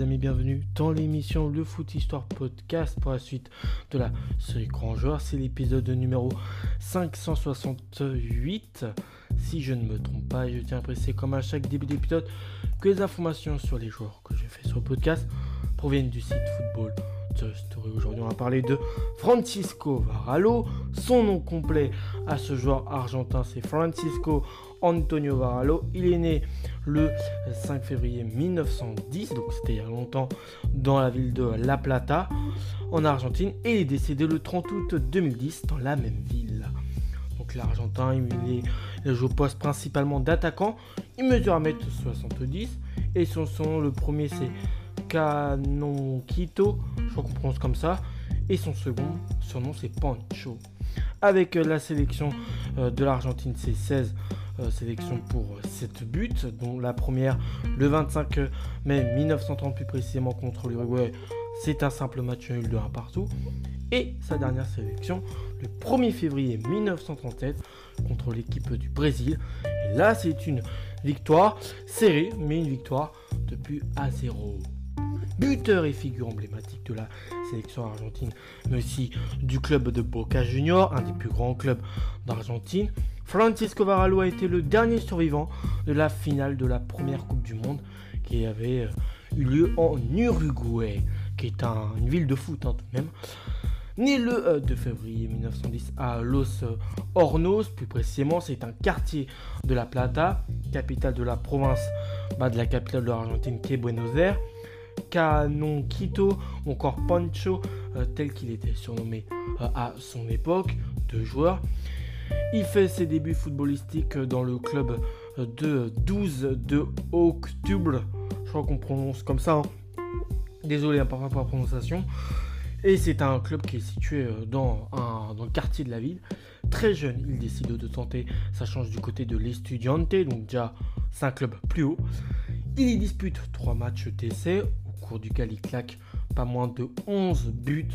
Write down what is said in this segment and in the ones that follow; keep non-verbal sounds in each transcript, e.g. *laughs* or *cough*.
amis, bienvenue dans l'émission Le Foot Histoire Podcast pour la suite de la série Grand Joueur. C'est l'épisode numéro 568. Si je ne me trompe pas, je tiens à préciser comme à chaque début d'épisode que les informations sur les joueurs que je fais sur le podcast proviennent du site Football Story. Aujourd'hui, on va parler de Francisco Varallo. Son nom complet à ce joueur argentin, c'est Francisco Antonio Varallo. Il est né le 5 février 1910, donc c'était il y a longtemps, dans la ville de La Plata, en Argentine, et il est décédé le 30 août 2010 dans la même ville. Donc l'Argentin, il, il joue au poste principalement d'attaquant. Il mesure 1m70 et son son, le premier c'est Canonquito, je crois qu'on prononce comme ça, et son second, son nom c'est Pancho. Avec la sélection euh, de l'Argentine, c'est 16 euh, sélections pour 7 buts, dont la première le 25 mai 1930 plus précisément contre l'Uruguay, c'est un simple match nul de 1 partout. Et sa dernière sélection le 1er février 1937 contre l'équipe du Brésil. Et là, c'est une victoire serrée, mais une victoire de but à 0 buteur et figure emblématique de la sélection argentine, mais aussi du club de Boca Juniors, un des plus grands clubs d'Argentine. Francisco Varallo a été le dernier survivant de la finale de la première Coupe du Monde qui avait euh, eu lieu en Uruguay, qui est une ville de foot hein, tout même. Né le 2 euh, février 1910 à Los Hornos, plus précisément, c'est un quartier de La Plata, capitale de la province bah, de la capitale de l'Argentine qui est Buenos Aires. Canon Quito ou encore Pancho, euh, tel qu'il était surnommé euh, à son époque, de joueurs. Il fait ses débuts footballistiques dans le club euh, de 12 de octobre. Je crois qu'on prononce comme ça. Hein. Désolé hein, par rapport à la prononciation. Et c'est un club qui est situé dans, un, le quartier de la ville. Très jeune, il décide de tenter sa chance du côté de l'Estudiante, donc déjà c'est un club plus haut. Il y dispute 3 matchs d'essai duquel il claque pas moins de 11 buts.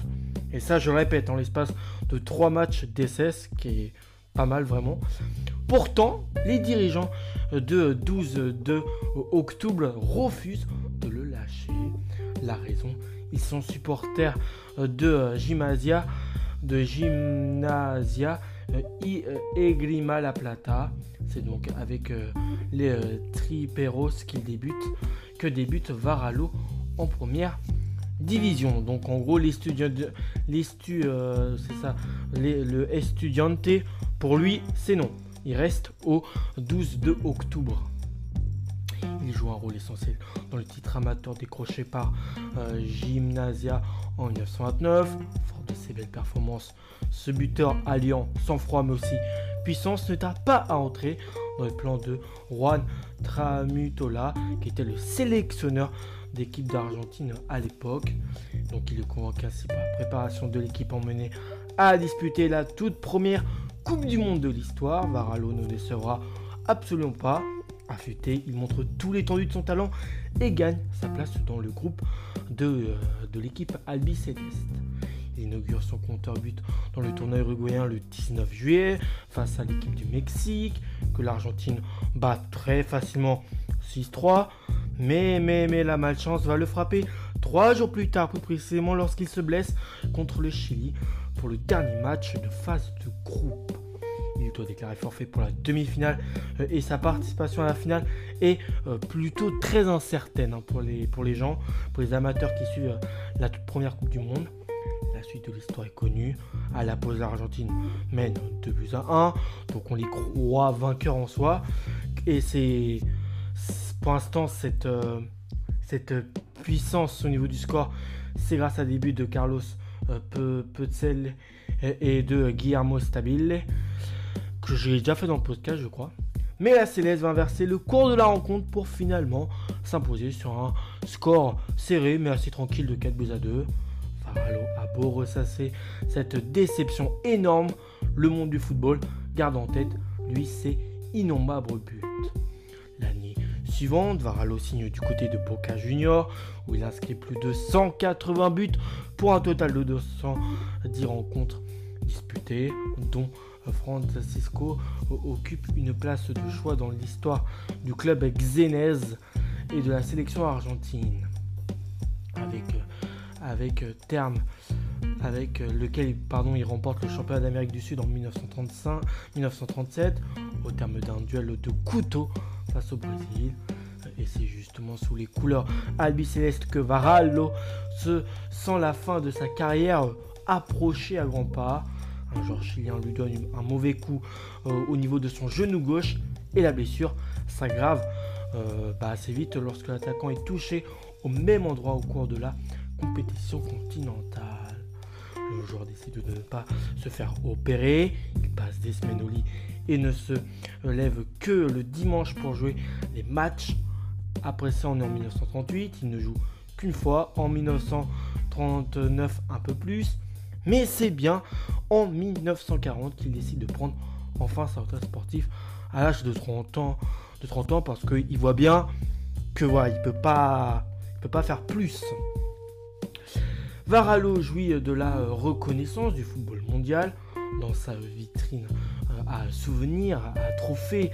Et ça, je répète, en l'espace de 3 matchs d'essai, qui est pas mal vraiment. Pourtant, les dirigeants de 12 de octobre refusent de le lâcher. La raison, ils sont supporters de Gymnasia, de Gymnasia Egrima La Plata. C'est donc avec euh, les euh, Triperos qu'il débute que débute Varalo en première division. Donc en gros, les euh, c'est ça, le pour lui, c'est non. Il reste au 12 de octobre. Il joue un rôle essentiel dans le titre amateur décroché par euh, Gymnasia en 1929. Fort de ses belles performances, ce buteur alliant sang-froid mais aussi puissance ne tarde pas à entrer dans le plan de Juan Tramutola, qui était le sélectionneur d'équipe d'Argentine à l'époque. Donc il est convoqué ainsi par la préparation de l'équipe emmenée à disputer la toute première Coupe du Monde de l'histoire. Varalo ne décevra absolument pas. Affûté, il montre tout l'étendue de son talent et gagne sa place dans le groupe de, euh, l'équipe Albi Céleste. Il inaugure son compteur but dans le tournoi uruguayen le 19 juillet face à l'équipe du Mexique, que l'Argentine bat très facilement 6-3. Mais, mais, mais la malchance va le frapper trois jours plus tard, plus précisément lorsqu'il se blesse contre le Chili pour le dernier match de phase de groupe. Il doit déclarer forfait pour la demi-finale euh, et sa participation à la finale est euh, plutôt très incertaine hein, pour, les, pour les gens, pour les amateurs qui suivent euh, la toute première Coupe du Monde. La suite de l'histoire est connue. À la pause, l'Argentine mène 2 buts à 1. Donc on les croit vainqueurs en soi. Et c'est pour l'instant, cette, cette puissance au niveau du score, c'est grâce à des buts de Carlos euh, Peutzel et de Guillermo Stabile, que j'ai déjà fait dans le podcast, je crois. Mais la Céleste va inverser le cours de la rencontre pour finalement s'imposer sur un score serré mais assez tranquille de 4 buts à 2. Faralo a beau ressasser cette déception énorme, le monde du football garde en tête, lui, ses innombrables buts. Varalo signe du côté de Boca Junior, où il inscrit plus de 180 buts pour un total de 210 rencontres disputées, dont Francisco occupe une place de choix dans l'histoire du club Xenez et de la sélection argentine. avec, avec terme avec lequel pardon, il remporte le championnat d'Amérique du Sud en 1935, 1937 au terme d'un duel de couteau face au Brésil. Et c'est justement sous les couleurs albicélestes que Varallo se sent la fin de sa carrière approcher à grands pas. Un joueur chilien lui donne un mauvais coup euh, au niveau de son genou gauche et la blessure s'aggrave euh, bah, assez vite lorsque l'attaquant est touché au même endroit au cours de la compétition continentale. Le joueur décide de ne pas se faire opérer, il passe des semaines au lit et ne se lève que le dimanche pour jouer les matchs. Après ça, on est en 1938, il ne joue qu'une fois, en 1939 un peu plus, mais c'est bien en 1940 qu'il décide de prendre enfin sa retraite sportive à l'âge de 30 ans, de 30 ans parce qu'il voit bien que voilà, il peut pas, peut pas faire plus. Varallo jouit de la reconnaissance du football mondial dans sa vitrine euh, à souvenirs, à trophées.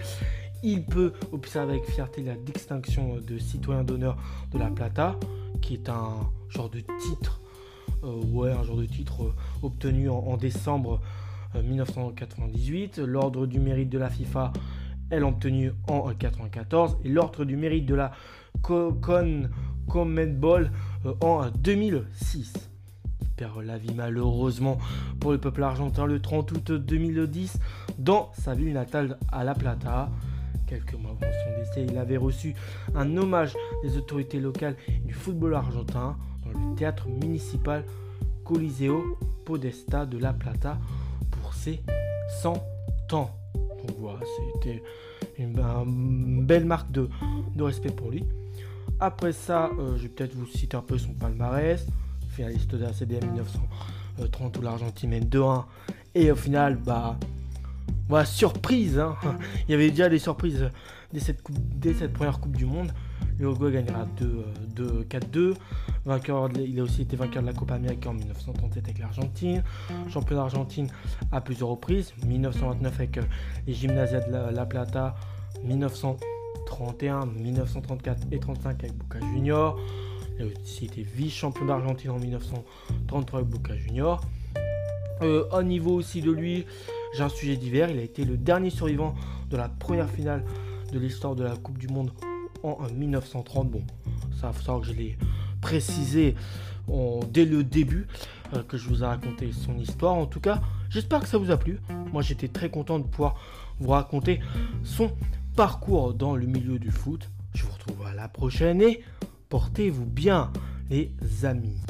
Il peut observer avec fierté la distinction de citoyen d'honneur de la Plata, qui est un genre de titre, euh, ouais, un genre de titre euh, obtenu en, décembre 1998. L'ordre du mérite de la FIFA, elle obtenu en 1994, et l'ordre du mérite de la Con Ball en 2006 la vie malheureusement pour le peuple argentin le 30 août 2010 dans sa ville natale à La Plata. Quelques mois avant son décès, il avait reçu un hommage des autorités locales du football argentin dans le théâtre municipal Coliseo Podesta de La Plata pour ses 100 ans. Donc voilà, c'était une, belle marque de, respect pour lui. Après ça, euh, je vais peut-être vous citer un peu son palmarès finaliste de la CDM 1930 où l'Argentine mène 2-1. Et au final, bah, voilà, surprise. Hein. *laughs* Il y avait déjà des surprises dès cette, coupe, dès cette première Coupe du Monde. L'Uruguay gagnera 2, 4-2. Vainqueur, il a aussi été vainqueur de la Coupe Américaine en 1937 avec l'Argentine. Champion d'Argentine à plusieurs reprises. 1929 avec euh, les Gymnasia de la, la Plata. 1931, 1934 et 35 avec Boca Junior. Il a aussi été vice-champion d'Argentine en 1933 avec Boca Junior. Euh, au niveau aussi de lui, j'ai un sujet divers. Il a été le dernier survivant de la première finale de l'histoire de la Coupe du Monde en 1930. Bon, ça falloir que je l'ai précisé dès le début euh, que je vous ai raconté son histoire. En tout cas, j'espère que ça vous a plu. Moi, j'étais très content de pouvoir vous raconter son parcours dans le milieu du foot. Je vous retrouve à la prochaine et Portez-vous bien, les amis.